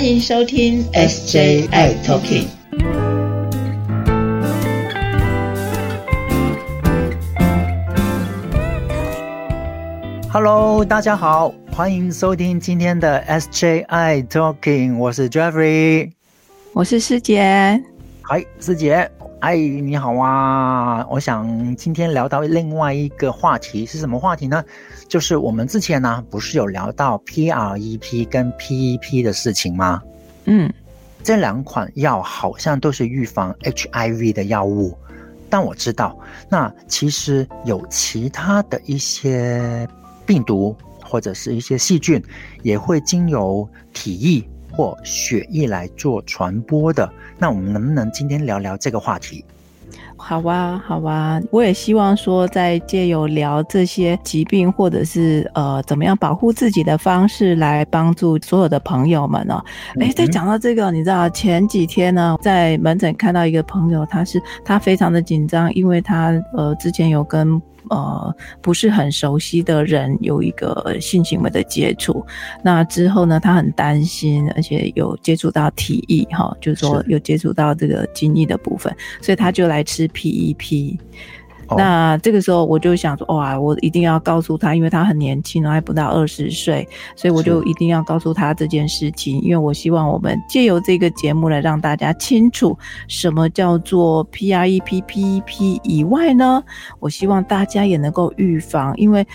欢迎收听 SJI Talking。Hello，大家好，欢迎收听今天的 SJI Talking，我是 Jeffrey，我是师姐。嗨，师姐，哎，你好啊！我想今天聊到另外一个话题是什么话题呢？就是我们之前呢，不是有聊到 PREP 跟 PEP 的事情吗？嗯，这两款药好像都是预防 HIV 的药物，但我知道，那其实有其他的一些病毒或者是一些细菌，也会经由体液或血液来做传播的。那我们能不能今天聊聊这个话题？好啊，好啊，我也希望说，在借由聊这些疾病，或者是呃怎么样保护自己的方式，来帮助所有的朋友们哦。哎，在讲到这个，你知道前几天呢，在门诊看到一个朋友，他是他非常的紧张，因为他呃之前有跟。呃，不是很熟悉的人有一个性行为的接触，那之后呢，他很担心，而且有接触到体液哈，就是说有接触到这个精液的部分，所以他就来吃 PEP。那这个时候我就想说，哇，我一定要告诉他，因为他很年轻，还不到二十岁，所以我就一定要告诉他这件事情，因为我希望我们借由这个节目来让大家清楚什么叫做 PREP、PEP 以外呢，我希望大家也能够预防，因为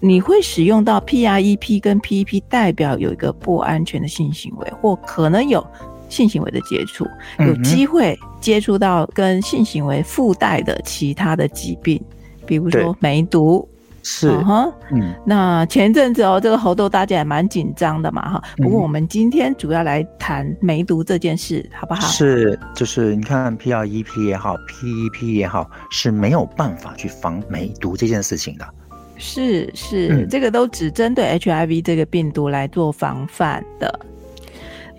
你会使用到 PREP 跟 PEP，代表有一个不安全的性行为，或可能有。性行为的接触，有机会接触到跟性行为附带的其他的疾病，比如说梅毒，是哈，嗯，那前一阵子哦，这个猴痘大家也蛮紧张的嘛，哈。不过我们今天主要来谈梅毒这件事，好不好？是，就是你看 P R E P 也好，P E P 也好，是没有办法去防梅毒这件事情的。是是，这个都只针对 H I V 这个病毒来做防范的。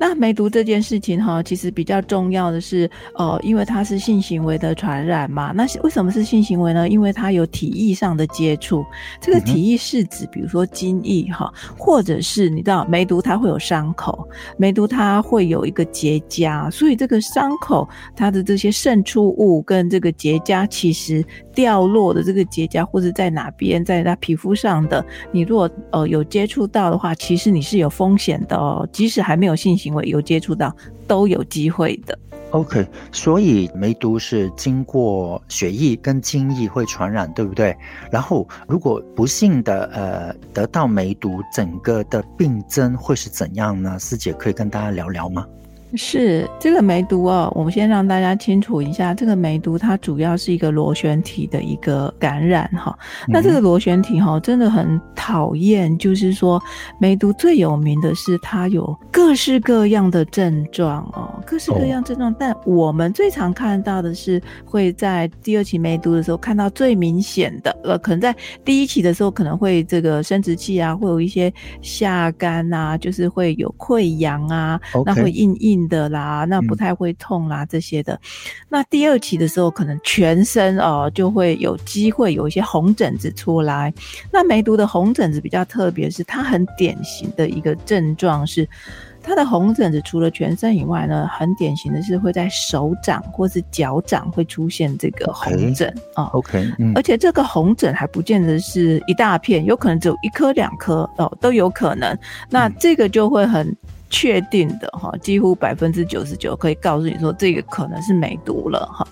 那梅毒这件事情哈，其实比较重要的是，呃，因为它是性行为的传染嘛。那为什么是性行为呢？因为它有体液上的接触。这个体液是指，比如说精液哈，或者是你知道梅毒它会有伤口，梅毒它会有一个结痂，所以这个伤口它的这些渗出物跟这个结痂，其实掉落的这个结痂或者在哪边，在它皮肤上的，你如果呃有接触到的话，其实你是有风险的哦，即使还没有性。行会有接触到都有机会的。OK，所以梅毒是经过血液跟精液会传染，对不对？然后如果不幸的呃得到梅毒，整个的病症会是怎样呢？师姐可以跟大家聊聊吗？是这个梅毒哦，我们先让大家清楚一下，这个梅毒它主要是一个螺旋体的一个感染哈。那这个螺旋体哈真的很讨厌，就是说梅毒最有名的是它有各式各样的症状哦，各式各样症状。但我们最常看到的是会在第二期梅毒的时候看到最明显的，呃，可能在第一期的时候可能会这个生殖器啊会有一些下干啊，就是会有溃疡啊，那会硬硬。的啦，那不太会痛啦，这些的。那第二期的时候，可能全身哦就会有机会有一些红疹子出来。那梅毒的红疹子比较特别，是它很典型的一个症状是，它的红疹子除了全身以外呢，很典型的是会在手掌或是脚掌会出现这个红疹啊。OK，而且这个红疹还不见得是一大片，有可能只有一颗两颗哦，都有可能。那这个就会很。确定的哈，几乎百分之九十九可以告诉你说，这个可能是梅毒了哈。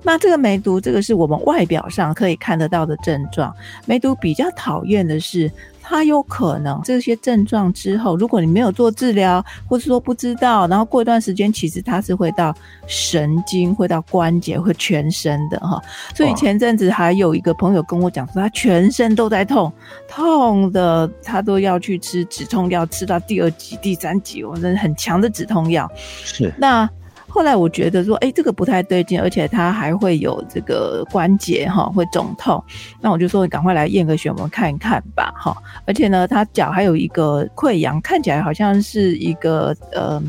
那这个梅毒，这个是我们外表上可以看得到的症状。梅毒比较讨厌的是。它有可能这些症状之后，如果你没有做治疗，或是说不知道，然后过一段时间，其实它是会到神经、会到关节、会全身的哈。所以前阵子还有一个朋友跟我讲说，他全身都在痛，痛的他都要去吃止痛药，吃到第二级、第三级，我真的很强的止痛药。是那。后来我觉得说，哎，这个不太对劲，而且他还会有这个关节哈会肿痛，那我就说你赶快来验个血，我们看一看吧，哈。而且呢，他脚还有一个溃疡，看起来好像是一个呃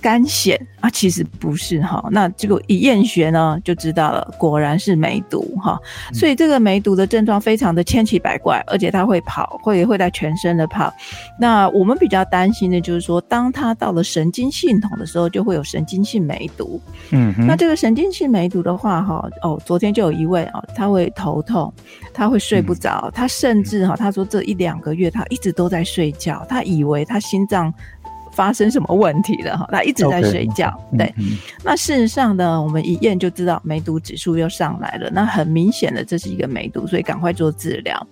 干癣啊，其实不是哈。那这个一验血呢，就知道了，果然是梅毒哈。所以这个梅毒的症状非常的千奇百怪，而且它会跑，会会在全身的跑。那我们比较担心的就是说，当它到了神经系统的时候，就会有神经性梅毒。嗯，那这个神经性梅毒的话哈，哦，昨天就有一位啊，他会头痛，他会睡不着，他甚至哈，他说这一两个月他一直都在睡觉，他以为他心脏。发生什么问题了哈？他一直在睡觉，对。那事实上呢，我们一验就知道梅毒指数又上来了。那很明显的，这是一个梅毒，所以赶快做治疗。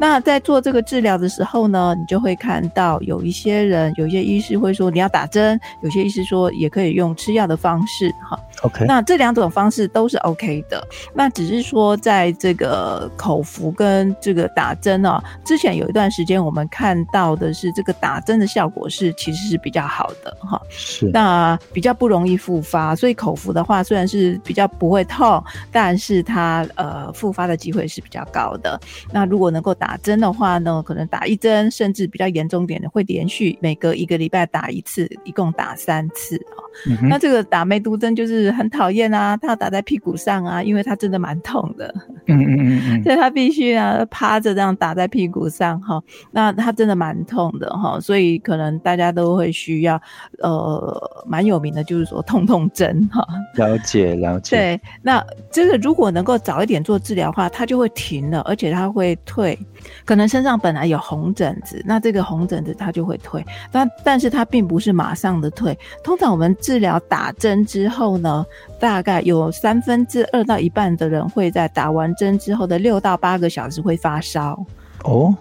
那在做这个治疗的时候呢，你就会看到有一些人，有一些医师会说你要打针，有些医师说也可以用吃药的方式，哈。OK，那这两种方式都是 OK 的。那只是说在这个口服跟这个打针哦，之前有一段时间我们看到的是这个打针的效果是其实是比较好的，哈。是。那比较不容易复发，所以口服的话虽然是比较不会痛，但是它呃复发的机会是比较高的。那如果能够打。打针的话呢，可能打一针，甚至比较严重点的，会连续每隔一个礼拜打一次，一共打三次啊。那这个打梅毒针就是很讨厌啊，它要打在屁股上啊，因为它真的蛮痛的。嗯嗯嗯嗯，所以它必须啊趴着这样打在屁股上哈，那它真的蛮痛的哈，所以可能大家都会需要呃蛮有名的就是说痛痛针哈。了解了解。对，那这个如果能够早一点做治疗的话，它就会停了，而且它会退。可能身上本来有红疹子，那这个红疹子它就会退，但但是它并不是马上的退。通常我们治疗打针之后呢，大概有三分之二到一半的人会在打完针之后的六到八个小时会发烧。哦。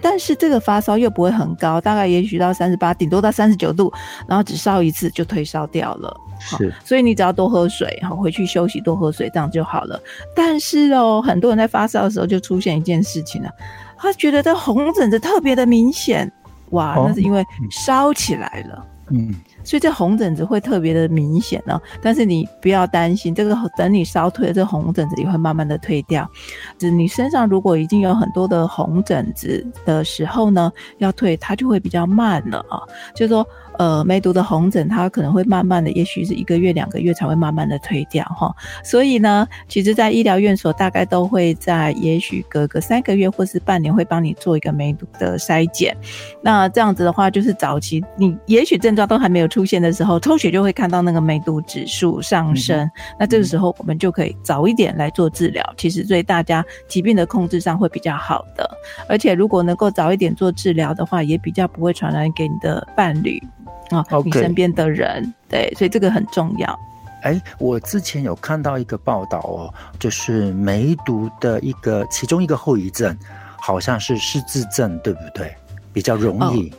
但是这个发烧又不会很高，大概也许到三十八，顶多到三十九度，然后只烧一次就退烧掉了。是，所以你只要多喝水，好回去休息，多喝水，这样就好了。但是哦，很多人在发烧的时候就出现一件事情了，他觉得这红疹子特别的明显，哇，那是因为烧起来了。嗯。所以这红疹子会特别的明显呢，但是你不要担心，这个等你烧退了，这红疹子也会慢慢的退掉。就是你身上如果已经有很多的红疹子的时候呢，要退它就会比较慢了啊，就是说。呃，梅毒的红疹，它可能会慢慢的，也许是一个月、两个月才会慢慢的退掉哈。所以呢，其实，在医疗院所大概都会在，也许隔个三个月或是半年，会帮你做一个梅毒的筛检。那这样子的话，就是早期你也许症状都还没有出现的时候，抽血就会看到那个梅毒指数上升。那这个时候，我们就可以早一点来做治疗，其实对大家疾病的控制上会比较好的。而且，如果能够早一点做治疗的话，也比较不会传染给你的伴侣。啊，你身边的人，对，所以这个很重要。哎，我之前有看到一个报道哦，就是梅毒的一个其中一个后遗症，好像是失智症，对不对？比较容易，嗯。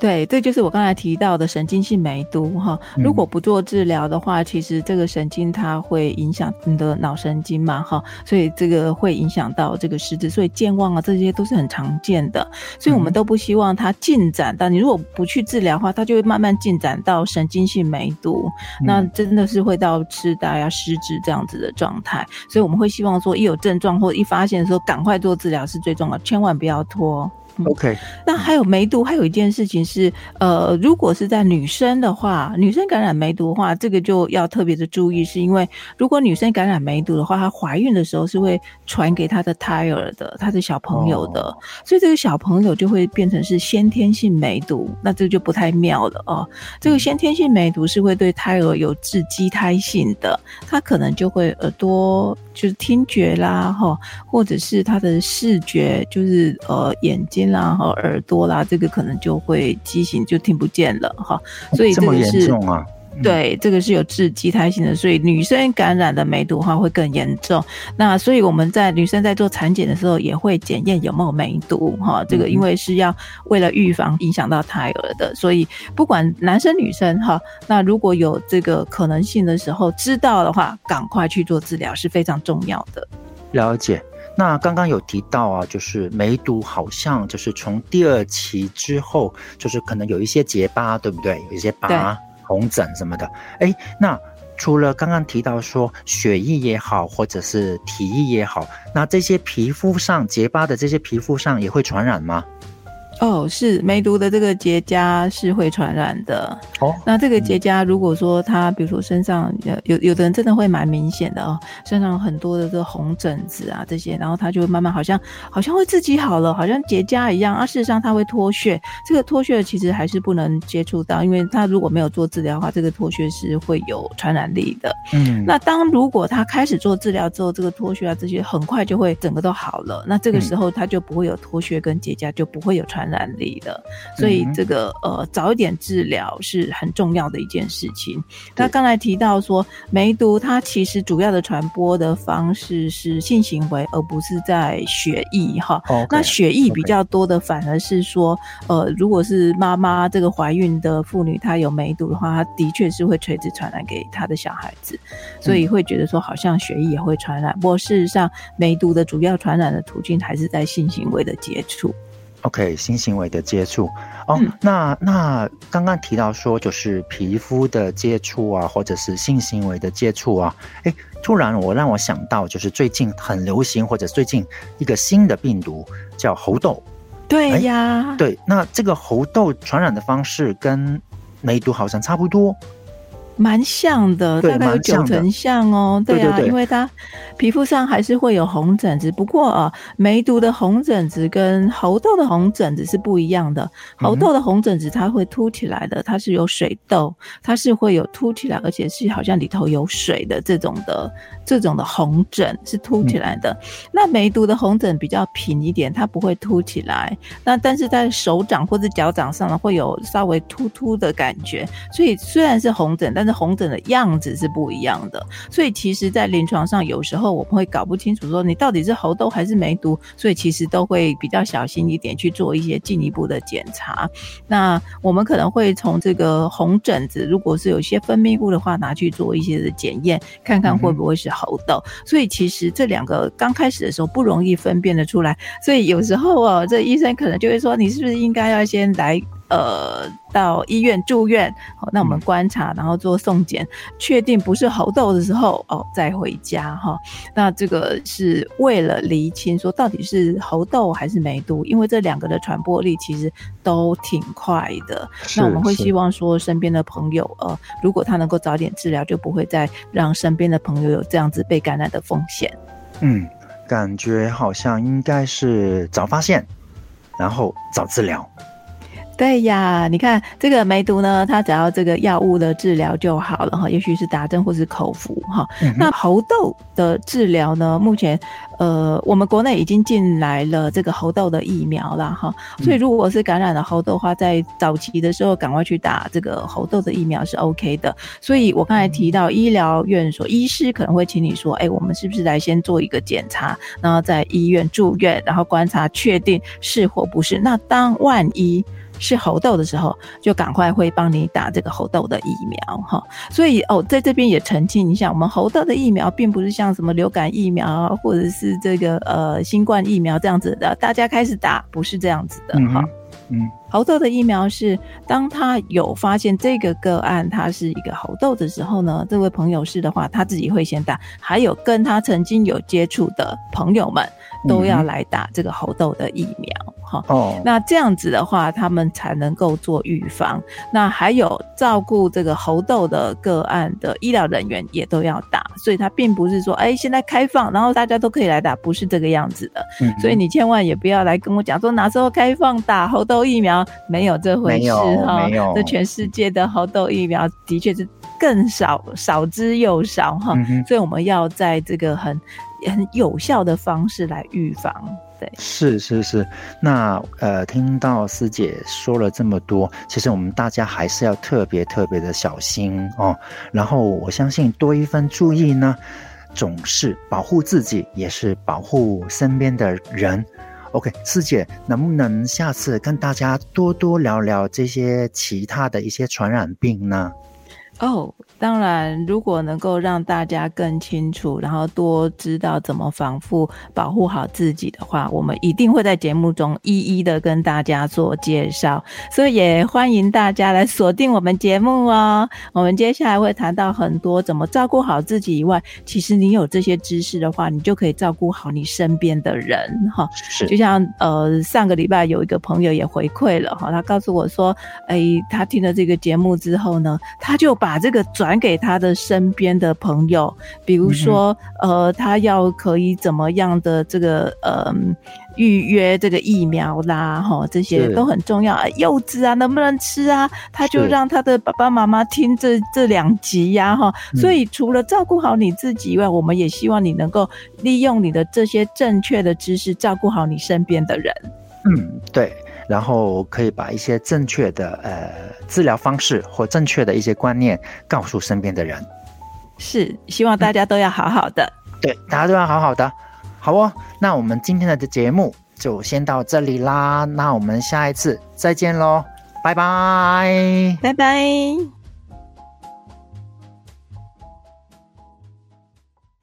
对，这就是我刚才提到的神经性梅毒哈。如果不做治疗的话，其实这个神经它会影响你的脑神经嘛哈，所以这个会影响到这个失智，所以健忘啊这些都是很常见的。所以我们都不希望它进展到你如果不去治疗的话，它就会慢慢进展到神经性梅毒，那真的是会到痴呆啊、失智这样子的状态。所以我们会希望说，一有症状或一发现的时候，赶快做治疗是最重要，千万不要拖。OK，那还有梅毒，还有一件事情是，呃，如果是在女生的话，女生感染梅毒的话，这个就要特别的注意，是因为如果女生感染梅毒的话，她怀孕的时候是会传给她的胎儿的，她的小朋友的，所以这个小朋友就会变成是先天性梅毒，那这个就不太妙了哦。这个先天性梅毒是会对胎儿有致畸胎性的，他可能就会耳朵就是听觉啦，哈，或者是他的视觉，就是呃眼睛。啦和耳朵啦，这个可能就会畸形，就听不见了哈。所以这个是对，这个是有致畸胎性的，所以女生感染的梅毒的话会更严重。那所以我们在女生在做产检的时候也会检验有没有梅毒哈。这个因为是要为了预防影响到胎儿的，所以不管男生女生哈，那如果有这个可能性的时候，知道的话，赶快去做治疗是非常重要的。了解。那刚刚有提到啊，就是梅毒好像就是从第二期之后，就是可能有一些结疤，对不对？有一些疤、红疹什么的。哎，那除了刚刚提到说血液也好，或者是体液也好，那这些皮肤上结疤的这些皮肤上也会传染吗？哦，是梅毒的这个结痂是会传染的。哦，那这个结痂如果说他比如说身上有有有的人真的会蛮明显的哦，身上有很多的这个红疹子啊这些，然后他就会慢慢好像好像会自己好了，好像结痂一样啊。事实上他会脱屑，这个脱屑其实还是不能接触到，因为他如果没有做治疗的话，这个脱屑是会有传染力的。嗯，那当如果他开始做治疗之后，这个脱屑啊这些很快就会整个都好了，那这个时候他就不会有脱屑跟结痂，就不会有传染力的。所以这个呃早一点治疗是很重要的一件事情。那刚才提到说梅毒，它其实主要的传播的方式是性行为，而不是在血液哈。那血液比较多的反而是说，呃，如果是妈妈这个怀孕的妇女，她有梅毒的话，她的确是会垂直传染给她的小孩子，所以会觉得说好像血液也会传染。不过事实上，梅毒的主要传染的途径还是在性行为的接触。OK，性行为的接触。哦，那那刚刚提到说就是皮肤的接触啊，或者是性行为的接触啊，哎，突然我让我想到就是最近很流行或者最近一个新的病毒叫猴痘，对呀，对，那这个猴痘传染的方式跟梅毒好像差不多。蛮像的，大概有九成像哦。对啊，因为它皮肤上还是会有红疹子。不过啊，梅毒的红疹子跟猴痘的红疹子是不一样的。猴痘的红疹子它会凸起来的，它是有水痘，它是会有凸起来，而且是好像里头有水的这种的这种的红疹是凸起来的。那梅毒的红疹比较平一点，它不会凸起来。那但是在手掌或者脚掌上呢，会有稍微突突的感觉。所以虽然是红疹，但但是红疹的样子是不一样的，所以其实，在临床上有时候我们会搞不清楚，说你到底是猴痘还是梅毒，所以其实都会比较小心一点去做一些进一步的检查。那我们可能会从这个红疹子，如果是有些分泌物的话，拿去做一些的检验，看看会不会是猴痘。所以其实这两个刚开始的时候不容易分辨得出来，所以有时候哦，这医生可能就会说，你是不是应该要先来。呃，到医院住院，好，那我们观察，然后做送检，确定不是猴痘的时候，哦，再回家哈。那这个是为了厘清说到底是猴痘还是梅毒，因为这两个的传播力其实都挺快的。那我们会希望说，身边的朋友，呃，如果他能够早点治疗，就不会再让身边的朋友有这样子被感染的风险。嗯，感觉好像应该是早发现，然后早治疗。对呀，你看这个梅毒呢，它只要这个药物的治疗就好了哈，也许是打针或是口服哈。那猴痘的治疗呢，目前呃，我们国内已经进来了这个猴痘的疫苗了哈，所以如果是感染了猴痘的话，在早期的时候赶快去打这个猴痘的疫苗是 OK 的。所以我刚才提到医疗院所，医师可能会请你说，哎，我们是不是来先做一个检查，然后在医院住院，然后观察确定是或不是。那当万一。是猴痘的时候，就赶快会帮你打这个猴痘的疫苗哈。所以哦，在这边也澄清一下，我们猴痘的疫苗并不是像什么流感疫苗或者是这个呃新冠疫苗这样子的，大家开始打不是这样子的哈。嗯，猴痘的疫苗是当他有发现这个个案他是一个猴痘的时候呢，这位朋友是的话，他自己会先打，还有跟他曾经有接触的朋友们都要来打这个猴痘的疫苗。哈哦，那这样子的话，他们才能够做预防。那还有照顾这个猴痘的个案的医疗人员也都要打，所以他并不是说，哎，现在开放，然后大家都可以来打，不是这个样子的。嗯，所以你千万也不要来跟我讲说哪时候开放打猴痘疫苗，没有这回事哈。这全世界的猴痘疫苗的确是更少，少之又少哈。所以我们要在这个很很有效的方式来预防。是是是，那呃，听到师姐说了这么多，其实我们大家还是要特别特别的小心哦。然后我相信多一份注意呢，总是保护自己，也是保护身边的人。OK，师姐能不能下次跟大家多多聊聊这些其他的一些传染病呢？哦，当然，如果能够让大家更清楚，然后多知道怎么防护、保护好自己的话，我们一定会在节目中一一的跟大家做介绍。所以也欢迎大家来锁定我们节目哦。我们接下来会谈到很多怎么照顾好自己以外，其实你有这些知识的话，你就可以照顾好你身边的人哈。是，就像呃上个礼拜有一个朋友也回馈了哈，他告诉我说，哎，他听了这个节目之后呢，他就把这个转给他的身边的朋友，比如说呃，他要可以怎么样的这个呃。预约这个疫苗啦，哈，这些都很重要。柚子啊，能不能吃啊？他就让他的爸爸妈妈听这这两集呀，哈。所以除了照顾好你自己以外，我们也希望你能够利用你的这些正确的知识，照顾好你身边的人。嗯，对。然后可以把一些正确的呃治疗方式或正确的一些观念告诉身边的人。是，希望大家都要好好的。对，大家都要好好的。好哦，那我们今天的节目就先到这里啦。那我们下一次再见喽，拜拜，拜拜。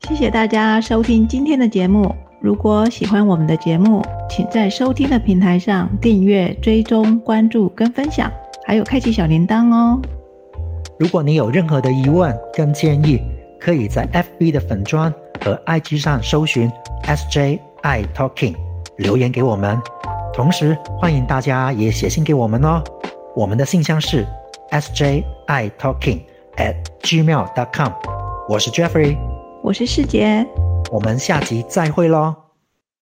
谢谢大家收听今天的节目。如果喜欢我们的节目，请在收听的平台上订阅、追踪、关注跟分享，还有开启小铃铛哦。如果你有任何的疑问跟建议，可以在 FB 的粉砖和 IG 上搜寻。S J I Talking，留言给我们，同时欢迎大家也写信给我们哦。我们的信箱是 S J I Talking at gmail dot com。我是 Jeffrey，我是世杰，我们下集再会喽。